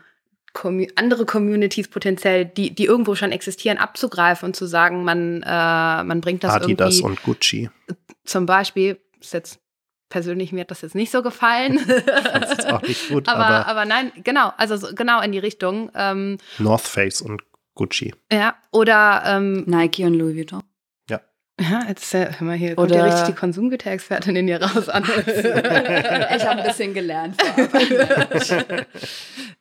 andere Communities potenziell, die, die irgendwo schon existieren, abzugreifen und zu sagen, man, äh, man bringt das
Adidas
irgendwie.
und Gucci.
Zum Beispiel, ist jetzt persönlich mir hat das jetzt nicht so gefallen.
das ist auch nicht gut,
aber,
aber,
aber nein, genau, also so, genau in die Richtung. Ähm,
North Face und Gucci.
ja, oder ähm,
Nike und Louis Vuitton.
Ja, jetzt äh, hör mal hier, kommt ja
Oder-
richtig die Konsumgüterexpertin in dir raus an.
Ich habe ein bisschen gelernt.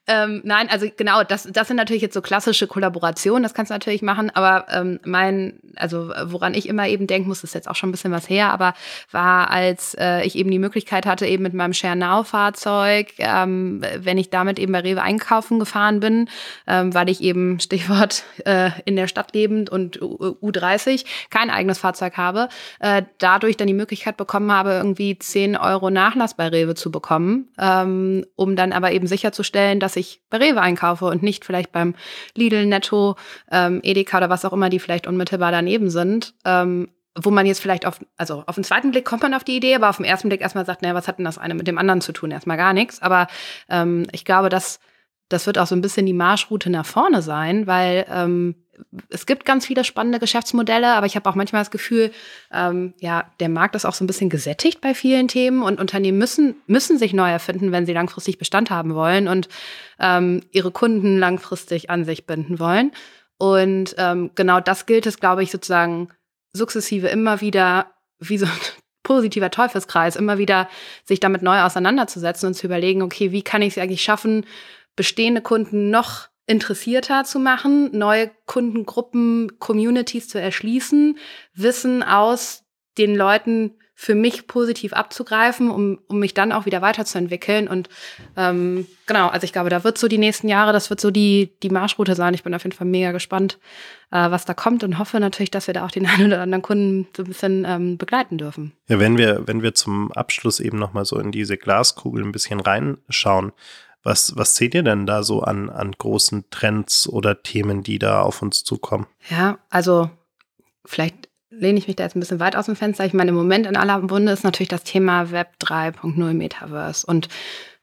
ähm, nein, also genau, das, das sind natürlich jetzt so klassische Kollaborationen, das kannst du natürlich machen, aber ähm, mein, also woran ich immer eben denken muss, ist jetzt auch schon ein bisschen was her, aber war, als äh, ich eben die Möglichkeit hatte, eben mit meinem Share Now-Fahrzeug, ähm, wenn ich damit eben bei Rewe einkaufen gefahren bin, ähm, weil ich eben, Stichwort, äh, in der Stadt lebend und U U30 kein eigenes Fahrzeug habe, äh, dadurch dann die Möglichkeit bekommen habe, irgendwie 10 Euro Nachlass bei Rewe zu bekommen, ähm, um dann aber eben sicherzustellen, dass ich bei Rewe einkaufe und nicht vielleicht beim Lidl, Netto, ähm, Edeka oder was auch immer, die vielleicht unmittelbar daneben sind. Ähm, wo man jetzt vielleicht auf, also auf den zweiten Blick kommt man auf die Idee, aber auf den ersten Blick erstmal sagt, naja, was hat denn das eine mit dem anderen zu tun? Erstmal gar nichts. Aber ähm, ich glaube, dass das wird auch so ein bisschen die Marschroute nach vorne sein, weil ähm, es gibt ganz viele spannende Geschäftsmodelle, aber ich habe auch manchmal das Gefühl, ähm, ja, der Markt ist auch so ein bisschen gesättigt bei vielen Themen und Unternehmen müssen, müssen sich neu erfinden, wenn sie langfristig Bestand haben wollen und ähm, ihre Kunden langfristig an sich binden wollen. Und ähm, genau das gilt es, glaube ich, sozusagen sukzessive immer wieder wie so ein positiver Teufelskreis, immer wieder sich damit neu auseinanderzusetzen und zu überlegen, okay, wie kann ich es eigentlich schaffen, bestehende Kunden noch interessierter zu machen, neue Kundengruppen, Communities zu erschließen, Wissen aus den Leuten für mich positiv abzugreifen, um, um mich dann auch wieder weiterzuentwickeln. Und ähm, genau, also ich glaube, da wird so die nächsten Jahre, das wird so die, die Marschroute sein. Ich bin auf jeden Fall mega gespannt, äh, was da kommt und hoffe natürlich, dass wir da auch den einen oder anderen Kunden so ein bisschen ähm, begleiten dürfen.
Ja, wenn wir, wenn wir zum Abschluss eben nochmal so in diese Glaskugel ein bisschen reinschauen, was, was seht ihr denn da so an, an großen Trends oder Themen, die da auf uns zukommen?
Ja, also vielleicht lehne ich mich da jetzt ein bisschen weit aus dem Fenster. Ich meine, im Moment in aller Munde ist natürlich das Thema Web 3.0 Metaverse. Und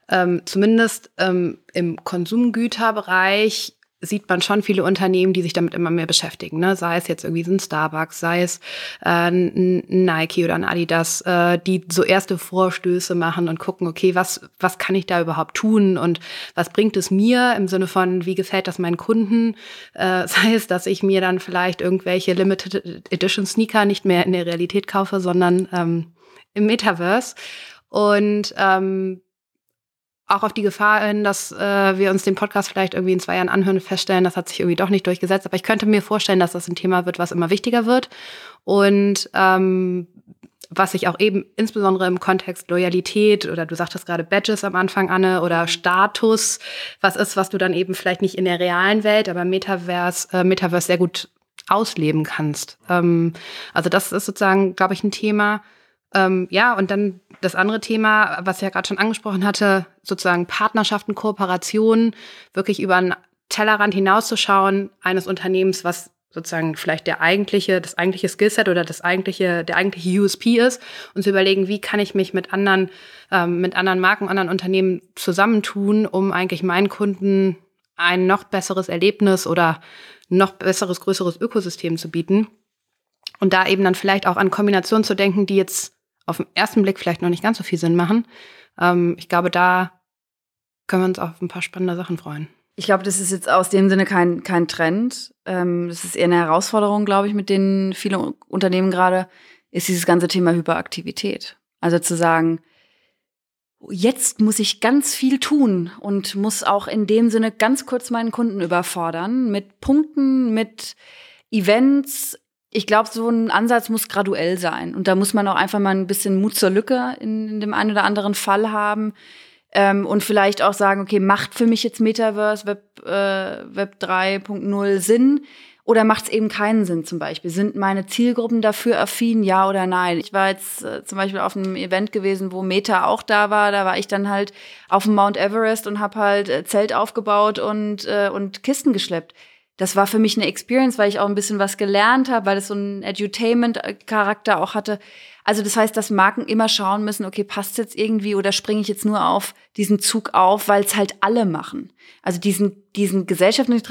ähm, zumindest ähm, im Konsumgüterbereich sieht man schon viele Unternehmen, die sich damit immer mehr beschäftigen. Ne? Sei es jetzt irgendwie so ein Starbucks, sei es äh, ein Nike oder ein Adidas, äh, die so erste Vorstöße machen und gucken, okay, was, was kann ich da überhaupt tun und was bringt es mir im Sinne von, wie gefällt das meinen Kunden? Äh, sei es, dass ich mir dann vielleicht irgendwelche Limited Edition Sneaker nicht mehr in der Realität kaufe, sondern ähm, im Metaverse. Und ähm, auch auf die Gefahr hin, dass äh, wir uns den Podcast vielleicht irgendwie in zwei Jahren anhören und feststellen, das hat sich irgendwie doch nicht durchgesetzt. Aber ich könnte mir vorstellen, dass das ein Thema wird, was immer wichtiger wird. Und ähm, was sich auch eben insbesondere im Kontext Loyalität oder du sagtest gerade Badges am Anfang, Anne, oder Status, was ist, was du dann eben vielleicht nicht in der realen Welt, aber Metaverse, äh, Metaverse sehr gut ausleben kannst. Ähm, also das ist sozusagen, glaube ich, ein Thema, ähm, ja, und dann das andere Thema, was ich ja gerade schon angesprochen hatte, sozusagen Partnerschaften, Kooperationen, wirklich über einen Tellerrand hinauszuschauen eines Unternehmens, was sozusagen vielleicht der eigentliche, das eigentliche Skillset oder das eigentliche, der eigentliche USP ist und zu überlegen, wie kann ich mich mit anderen, ähm, mit anderen Marken, anderen Unternehmen zusammentun, um eigentlich meinen Kunden ein noch besseres Erlebnis oder noch besseres, größeres Ökosystem zu bieten. Und da eben dann vielleicht auch an Kombinationen zu denken, die jetzt auf den ersten Blick vielleicht noch nicht ganz so viel Sinn machen. Ähm, ich glaube, da können wir uns auf ein paar spannende Sachen freuen.
Ich glaube, das ist jetzt aus dem Sinne kein, kein Trend. Ähm, das ist eher eine Herausforderung, glaube ich, mit denen viele Unternehmen gerade, ist dieses ganze Thema Hyperaktivität. Also zu sagen, jetzt muss ich ganz viel tun und muss auch in dem Sinne ganz kurz meinen Kunden überfordern mit Punkten, mit Events, ich glaube, so ein Ansatz muss graduell sein. Und da muss man auch einfach mal ein bisschen Mut zur Lücke in, in dem einen oder anderen Fall haben. Ähm, und vielleicht auch sagen, okay, macht für mich jetzt Metaverse, Web, äh, Web 3.0 Sinn? Oder macht es eben keinen Sinn zum Beispiel? Sind meine Zielgruppen dafür affin, ja oder nein? Ich war jetzt äh, zum Beispiel auf einem Event gewesen, wo Meta auch da war. Da war ich dann halt auf dem Mount Everest und habe halt äh, Zelt aufgebaut und, äh, und Kisten geschleppt das war für mich eine Experience, weil ich auch ein bisschen was gelernt habe, weil es so einen Edutainment-Charakter auch hatte. Also das heißt, dass Marken immer schauen müssen, okay, passt jetzt irgendwie oder springe ich jetzt nur auf diesen Zug auf, weil es halt alle machen. Also diesen, diesen gesellschaftlichen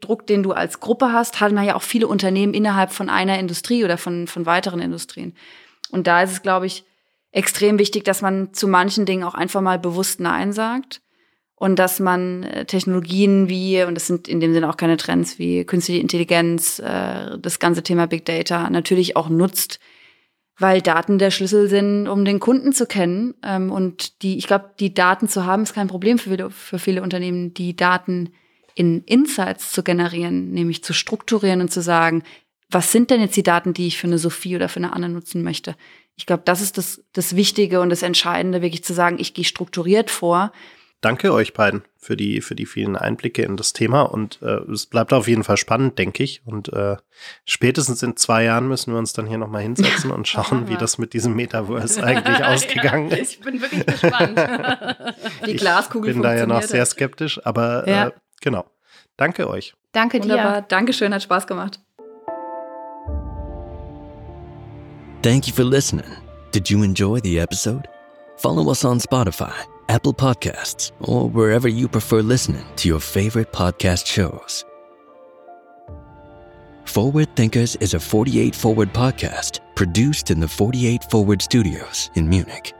Druck, den du als Gruppe hast, haben ja auch viele Unternehmen innerhalb von einer Industrie oder von, von weiteren Industrien. Und da ist es, glaube ich, extrem wichtig, dass man zu manchen Dingen auch einfach mal bewusst Nein sagt und dass man äh, Technologien wie, und das sind in dem Sinne auch keine Trends wie künstliche Intelligenz, äh, das ganze Thema Big Data natürlich auch nutzt, weil Daten der Schlüssel sind, um den Kunden zu kennen. Ähm, und die, ich glaube, die Daten zu haben, ist kein Problem für viele, für viele Unternehmen, die Daten in Insights zu generieren, nämlich zu strukturieren und zu sagen, was sind denn jetzt die Daten, die ich für eine Sophie oder für eine Anne nutzen möchte? Ich glaube, das ist das, das Wichtige und das Entscheidende, wirklich zu sagen, ich gehe strukturiert vor
danke euch beiden für die, für die vielen Einblicke in das Thema und äh, es bleibt auf jeden Fall spannend, denke ich. Und äh, spätestens in zwei Jahren müssen wir uns dann hier nochmal hinsetzen und schauen, wie das mit diesem Metaverse eigentlich ausgegangen ist.
Ich bin wirklich gespannt. die Glaskugel
Ich bin da ja noch sehr skeptisch, aber ja. äh, genau. Danke euch.
Danke Wunderbar. dir. Dankeschön, hat Spaß gemacht.
Thank you for listening. Did you enjoy the episode? Follow us on Spotify Apple Podcasts, or wherever you prefer listening to your favorite podcast shows. Forward Thinkers is a 48 Forward podcast produced in the 48 Forward studios in Munich.